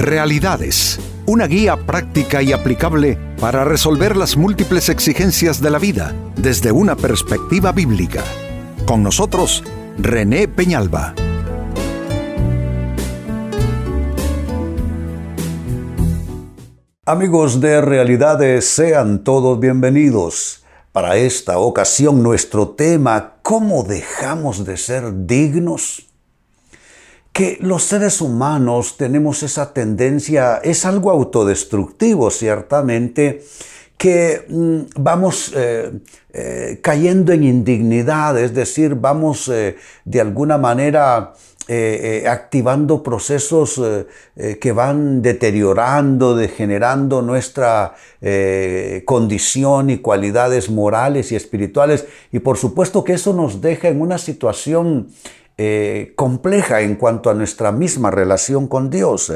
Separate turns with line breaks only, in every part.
Realidades, una guía práctica y aplicable para resolver las múltiples exigencias de la vida desde una perspectiva bíblica. Con nosotros, René Peñalba.
Amigos de Realidades, sean todos bienvenidos. Para esta ocasión nuestro tema, ¿cómo dejamos de ser dignos? Que los seres humanos tenemos esa tendencia, es algo autodestructivo ciertamente, que mm, vamos eh, eh, cayendo en indignidad, es decir, vamos eh, de alguna manera activando procesos que van deteriorando, degenerando nuestra condición y cualidades morales y espirituales. Y por supuesto que eso nos deja en una situación eh, compleja en cuanto a nuestra misma relación con Dios.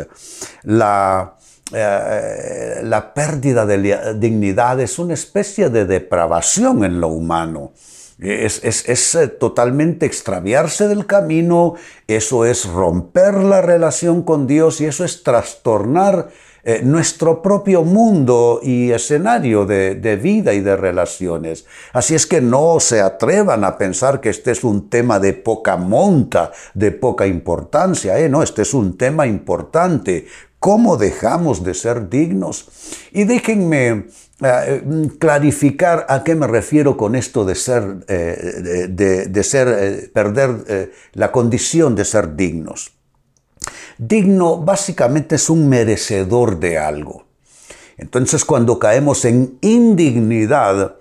La, eh, la pérdida de dignidad es una especie de depravación en lo humano. Es, es, eh, totalmente extraviarse del camino, eso es romper la relación con Dios y eso es trastornar eh, nuestro propio mundo y escenario de, vida y de relaciones. Así es que no se atrevan a pensar que este es un tema de poca monta, de poca importancia. ¿eh? No, este es un tema importante. ¿Cómo dejamos de ser dignos? Y déjenme eh, clarificar a qué me refiero con esto de ser, de, ser, perder la condición de ser dignos. Digno básicamente es un merecedor de algo. Entonces cuando caemos en indignidad,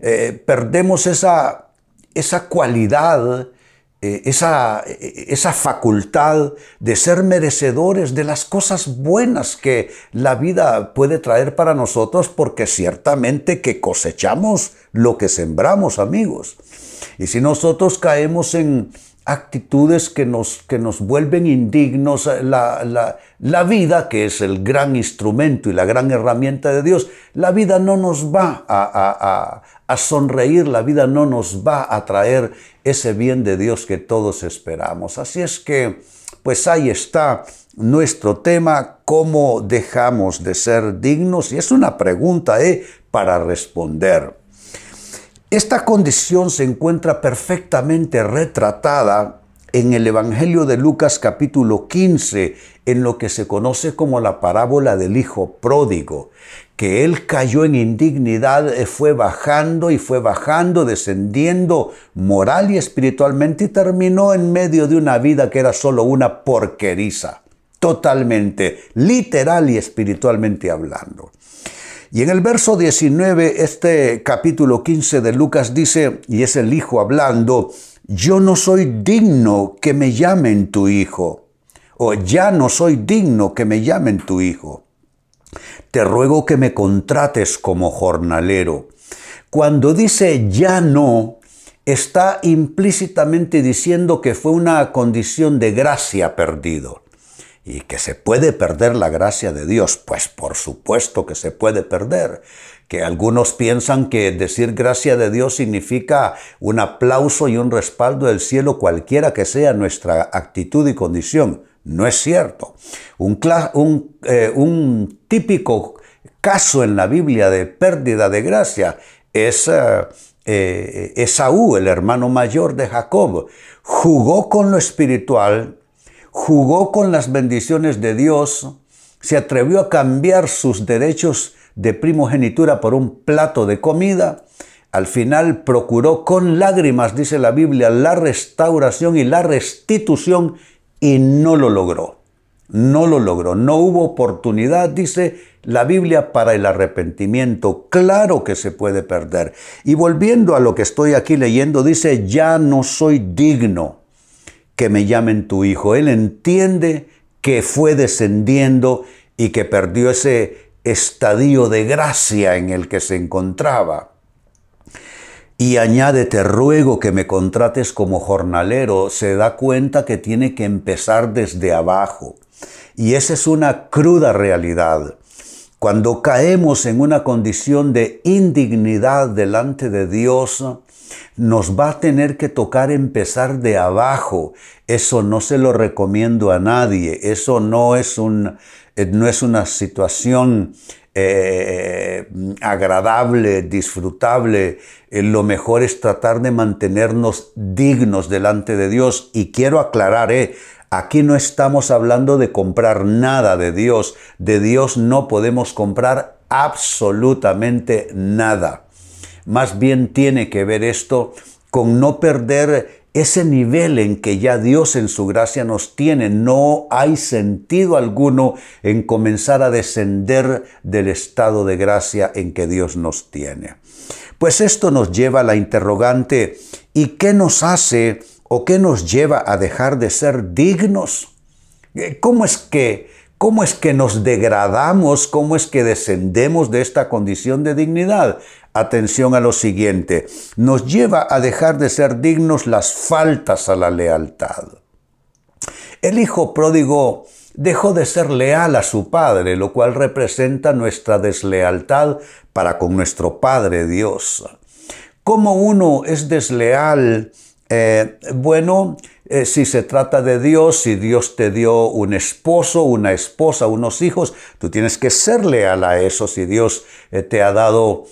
eh, perdemos esa, esa cualidad, eh, esa, esa facultad de ser merecedores de las cosas buenas que la vida puede traer para nosotros, porque ciertamente que cosechamos lo que sembramos, amigos. Y si nosotros caemos en, actitudes que nos, que nos vuelven indignos, la, la, vida, que es el gran instrumento y la gran herramienta de Dios, la vida no nos va a, a, sonreír, la vida no nos va a traer ese bien de Dios que todos esperamos. Así es que, pues ahí está nuestro tema, cómo dejamos de ser dignos, y es una pregunta ¿eh? para responder. Esta condición se encuentra perfectamente retratada en el Evangelio de Lucas capítulo 15, en lo que se conoce como la parábola del Hijo Pródigo, que él cayó en indignidad, eh, fue bajando y fue bajando, descendiendo moral y espiritualmente y terminó en medio de una vida que era solo una porqueriza, totalmente, literal y espiritualmente hablando. Y en el verso 19, este capítulo 15 de Lucas dice, y es el hijo hablando, yo no soy digno que me llamen tu hijo, o ya no soy digno que me llamen tu hijo. Te ruego que me contrates como jornalero. Cuando dice ya no, está implícitamente diciendo que fue una condición de gracia perdido y que se puede perder la gracia de Dios. Pues por supuesto que se puede perder. Que algunos piensan que decir gracia de Dios significa un aplauso y un respaldo del cielo cualquiera que sea nuestra actitud y condición. No es cierto. Un, eh, típico caso en la Biblia de pérdida de gracia es eh, eh, Esaú, el hermano mayor de Jacob. Jugó con lo espiritual jugó con las bendiciones de Dios, se atrevió a cambiar sus derechos de primogenitura por un plato de comida, al final procuró con lágrimas, dice la Biblia, la restauración y la restitución y no lo logró. No lo logró. No hubo oportunidad, dice la Biblia, para el arrepentimiento. Claro que se puede perder. Y volviendo a lo que estoy aquí leyendo, dice, ya no soy digno que me llamen tu hijo. Él entiende que fue descendiendo y que perdió ese estadio de gracia en el que se encontraba. Y añade, te ruego que me contrates como jornalero. Se da cuenta que tiene que empezar desde abajo. Y esa es una cruda realidad. Cuando caemos en una condición de indignidad delante de Dios, nos va a tener que tocar empezar de abajo. Eso no se lo recomiendo a nadie. Eso no es, un, eh, no es una situación eh, agradable, disfrutable. Eh, lo mejor es tratar de mantenernos dignos delante de Dios. Y quiero aclarar, aquí no estamos hablando de comprar nada de Dios. De Dios no podemos comprar absolutamente nada. Más bien tiene que ver esto con no perder ese nivel en que ya Dios en su gracia nos tiene. No hay sentido alguno en comenzar a descender del estado de gracia en que Dios nos tiene. Pues esto nos lleva a la interrogante, ¿y qué nos hace o qué nos lleva a dejar de ser dignos? ¿Cómo es que ¿Cómo es que nos degradamos? ¿Cómo es que descendemos de esta condición de dignidad? Atención a lo siguiente, nos lleva a dejar de ser dignos las faltas a la lealtad. El hijo pródigo dejó de ser leal a su padre, lo cual representa nuestra deslealtad para con nuestro Padre Dios. ¿Cómo uno es desleal? Eh, bueno, eh, si se trata de Dios, si Dios te dio un esposo, una esposa, unos hijos, tú tienes que ser leal a eso. Si Dios eh, te ha dado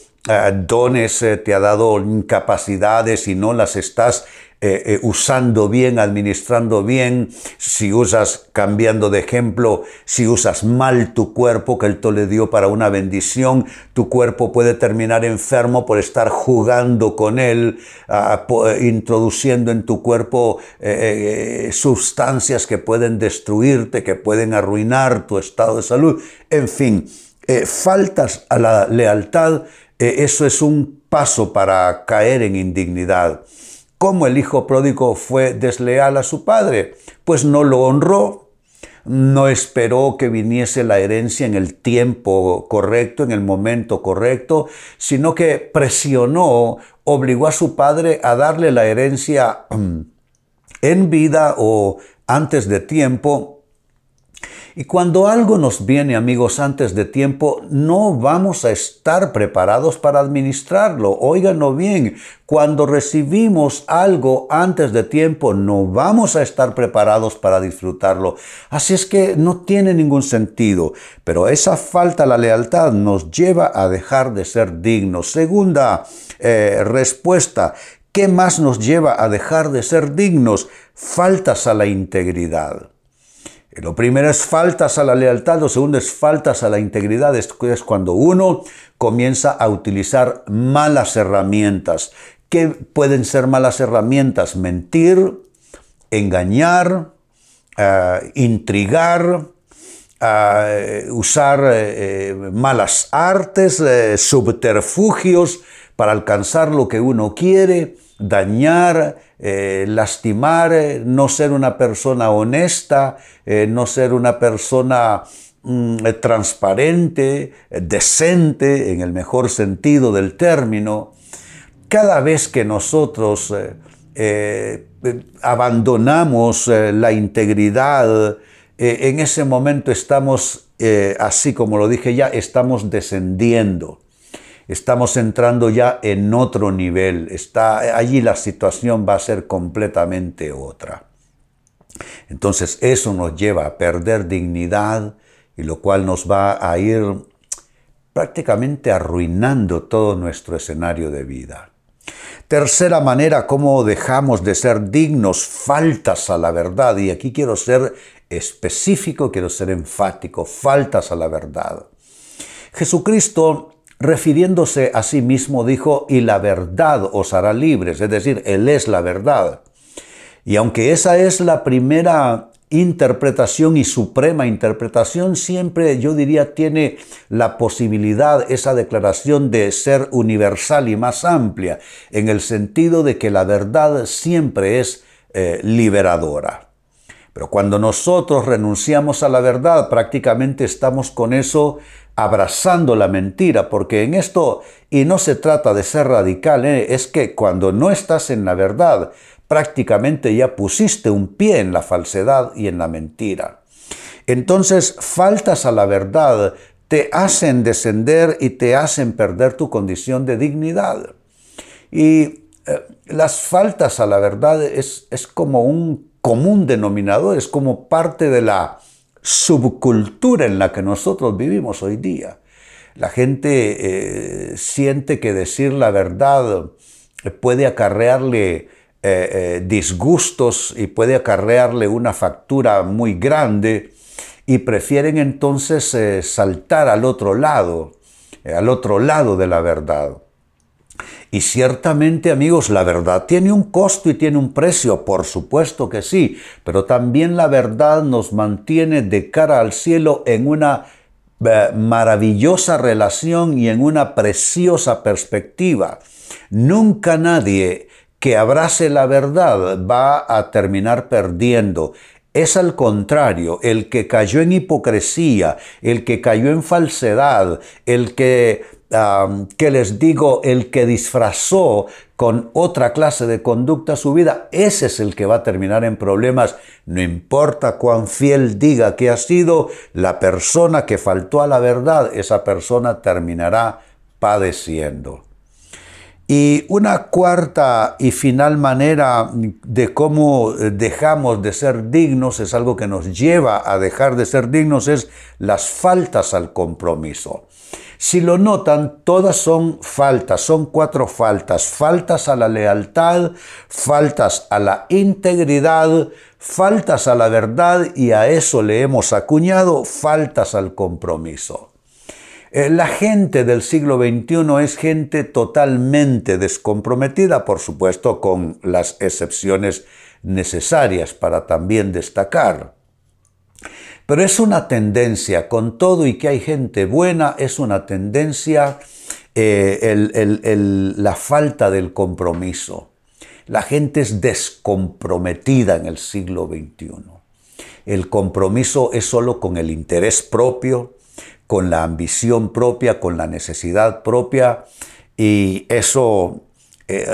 dones, te ha dado capacidades y no las estás eh, eh, usando bien, administrando bien, si usas, cambiando de ejemplo, si usas mal tu cuerpo que Él te le dio para una bendición, tu cuerpo puede terminar enfermo por estar jugando con Él, ah, introduciendo en tu cuerpo eh, sustancias que pueden destruirte, que pueden arruinar tu estado de salud. En fin, faltas a la lealtad, eso es un paso para caer en indignidad. ¿Cómo el hijo pródigo fue desleal a su padre? Pues no lo honró, no esperó que viniese la herencia en el tiempo correcto, en el momento correcto, sino que presionó, obligó a su padre a darle la herencia mm, en vida o antes de tiempo y cuando algo nos viene, amigos, antes de tiempo, no vamos a estar preparados para administrarlo. Óiganlo bien, cuando recibimos algo antes de tiempo, no vamos a estar preparados para disfrutarlo. Así es que no tiene ningún sentido. Pero esa falta a la lealtad nos lleva a dejar de ser dignos. Segunda eh, respuesta, ¿qué más nos lleva a dejar de ser dignos? Faltas a la integridad. Lo primero es faltas a la lealtad, lo segundo es faltas a la integridad, es cuando uno comienza a utilizar malas herramientas. ¿Qué pueden ser malas herramientas? Mentir, engañar, eh, intrigar, eh, usar eh, malas artes, subterfugios para alcanzar lo que uno quiere, dañar, eh, lastimar, eh, no ser una persona honesta, eh, no ser una persona mm, transparente, decente, en el mejor sentido del término. Cada vez que nosotros abandonamos la integridad, en ese momento estamos, así como lo dije ya, estamos descendiendo estamos entrando ya en otro nivel. Está, allí la situación va a ser completamente otra. Entonces eso nos lleva a perder dignidad y lo cual nos va a ir prácticamente arruinando todo nuestro escenario de vida. Tercera manera, cómo dejamos de ser dignos, faltas a la verdad. Y aquí quiero ser específico, quiero ser enfático, faltas a la verdad. Jesucristo refiriéndose a sí mismo dijo, y la verdad os hará libres, es decir, Él es la verdad. Y aunque esa es la primera interpretación y suprema interpretación, siempre yo diría tiene la posibilidad, esa declaración de ser universal y más amplia, en el sentido de que la verdad siempre es eh, liberadora. Pero cuando nosotros renunciamos a la verdad, prácticamente estamos con eso abrazando la mentira, porque en esto, y no se trata de ser radical, ¿eh? es que cuando no estás en la verdad, prácticamente ya pusiste un pie en la falsedad y en la mentira. Entonces, faltas a la verdad te hacen descender y te hacen perder tu condición de dignidad. Y eh, las faltas a la verdad es, es como un común denominador, es como parte de la subcultura en la que nosotros vivimos hoy día. La gente eh, siente que decir la verdad puede acarrearle eh, disgustos y puede acarrearle una factura muy grande y prefieren entonces saltar al otro lado, al otro lado de la verdad. Y ciertamente, amigos, la verdad tiene un costo y tiene un precio, por supuesto que sí, pero también la verdad nos mantiene de cara al cielo en una eh, maravillosa relación y en una preciosa perspectiva. Nunca nadie que abrace la verdad va a terminar perdiendo. Es al contrario, el que cayó en hipocresía, el que cayó en falsedad, el que que les digo, el que disfrazó con otra clase de conducta su vida, ese es el que va a terminar en problemas. No importa cuán fiel diga que ha sido la persona que faltó a la verdad, esa persona terminará padeciendo. Y una cuarta y final manera de cómo dejamos de ser dignos, es algo que nos lleva a dejar de ser dignos, es las faltas al compromiso. Si lo notan, todas son faltas, son cuatro faltas. Faltas a la lealtad, faltas a la integridad, faltas a la verdad y a eso le hemos acuñado faltas al compromiso. Eh, la gente del siglo XXI es gente totalmente descomprometida, por supuesto con las excepciones necesarias para también destacar. Pero es una tendencia, con todo y que hay gente buena, es una tendencia eh, la falta del compromiso. La gente es descomprometida en el siglo XXI. El compromiso es solo con el interés propio, con la ambición propia, con la necesidad propia, y eso eh,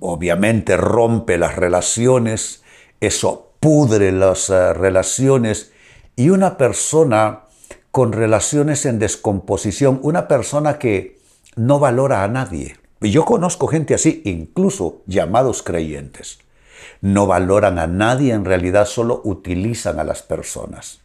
obviamente rompe las relaciones, eso pudre las eh, relaciones y una persona con relaciones en descomposición, una persona que no valora a nadie. Yo conozco gente así, incluso llamados creyentes. No valoran a nadie, en realidad solo utilizan a las personas.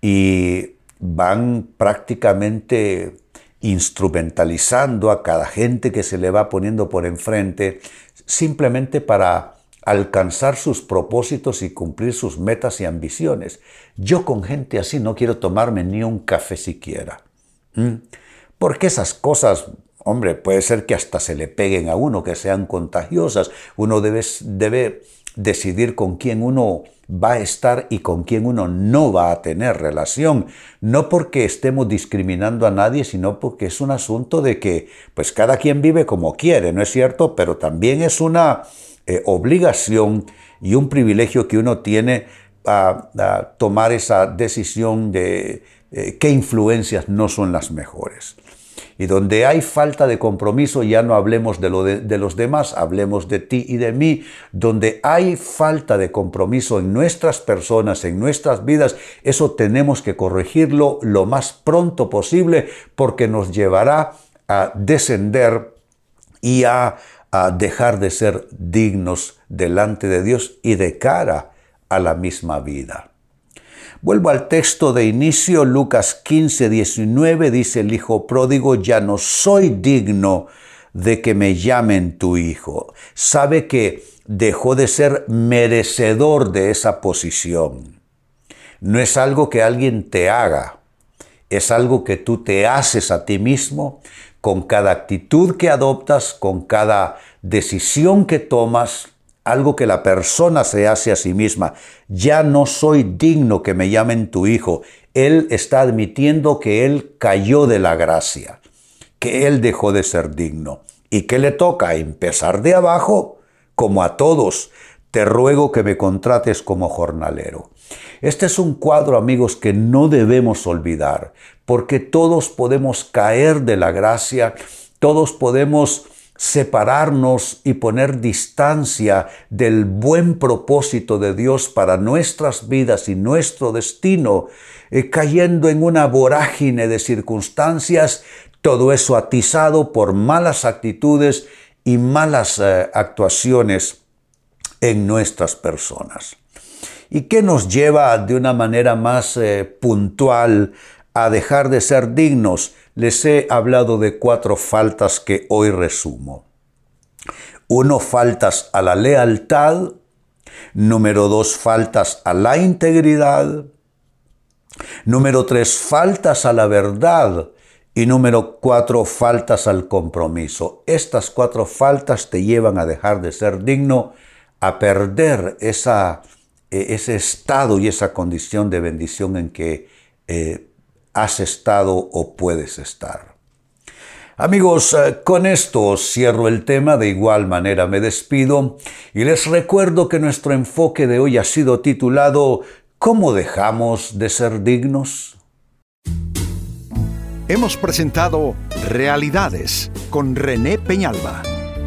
Y van prácticamente instrumentalizando a cada gente que se le va poniendo por enfrente simplemente para alcanzar sus propósitos y cumplir sus metas y ambiciones. Yo con gente así no quiero tomarme ni un café siquiera. Porque esas cosas, hombre, puede ser que hasta se le peguen a uno, que sean contagiosas. Uno debe, debe decidir con quién uno va a estar y con quién uno no va a tener relación. No porque estemos discriminando a nadie, sino porque es un asunto de que pues cada quien vive como quiere, ¿no es cierto? Pero también es una eh, obligación y un privilegio que uno tiene a, tomar esa decisión de qué influencias no son las mejores. Y donde hay falta de compromiso, ya no hablemos de, los demás, hablemos de ti y de mí. Donde hay falta de compromiso en nuestras personas, en nuestras vidas, eso tenemos que corregirlo lo más pronto posible porque nos llevará a descender y a, a dejar de ser dignos delante de Dios y de cara a la misma vida. Vuelvo al texto de inicio, Lucas 15, 19, dice el hijo pródigo, ya no soy digno de que me llamen tu hijo. Sabe que dejó de ser merecedor de esa posición. No es algo que alguien te haga, es algo que tú te haces a ti mismo con cada actitud que adoptas, con cada decisión que tomas, algo que la persona se hace a sí misma. Ya no soy digno que me llamen tu hijo. Él está admitiendo que él cayó de la gracia, que él dejó de ser digno. ¿Y que le toca? Empezar de abajo, como a todos. Te ruego que me contrates como jornalero. Este es un cuadro, amigos, que no debemos olvidar, porque todos podemos caer de la gracia, todos podemos separarnos y poner distancia del buen propósito de Dios para nuestras vidas y nuestro destino, eh, cayendo en una vorágine de circunstancias, todo eso atizado por malas actitudes y malas eh, actuaciones en nuestras personas. ¿Y qué nos lleva de una manera más eh, puntual a dejar de ser dignos? Les he hablado de cuatro faltas que hoy resumo. Uno, faltas a la lealtad. Número dos, faltas a la integridad. Número tres, faltas a la verdad. Y número cuatro, faltas al compromiso. Estas cuatro faltas te llevan a dejar de ser digno, a perder esa, ese estado y esa condición de bendición en que eh, has estado o puedes estar. Amigos, eh, con esto cierro el tema, de igual manera me despido y les recuerdo que nuestro enfoque de hoy ha sido titulado ¿Cómo dejamos de ser dignos?
Hemos presentado Realidades con René Peñalba.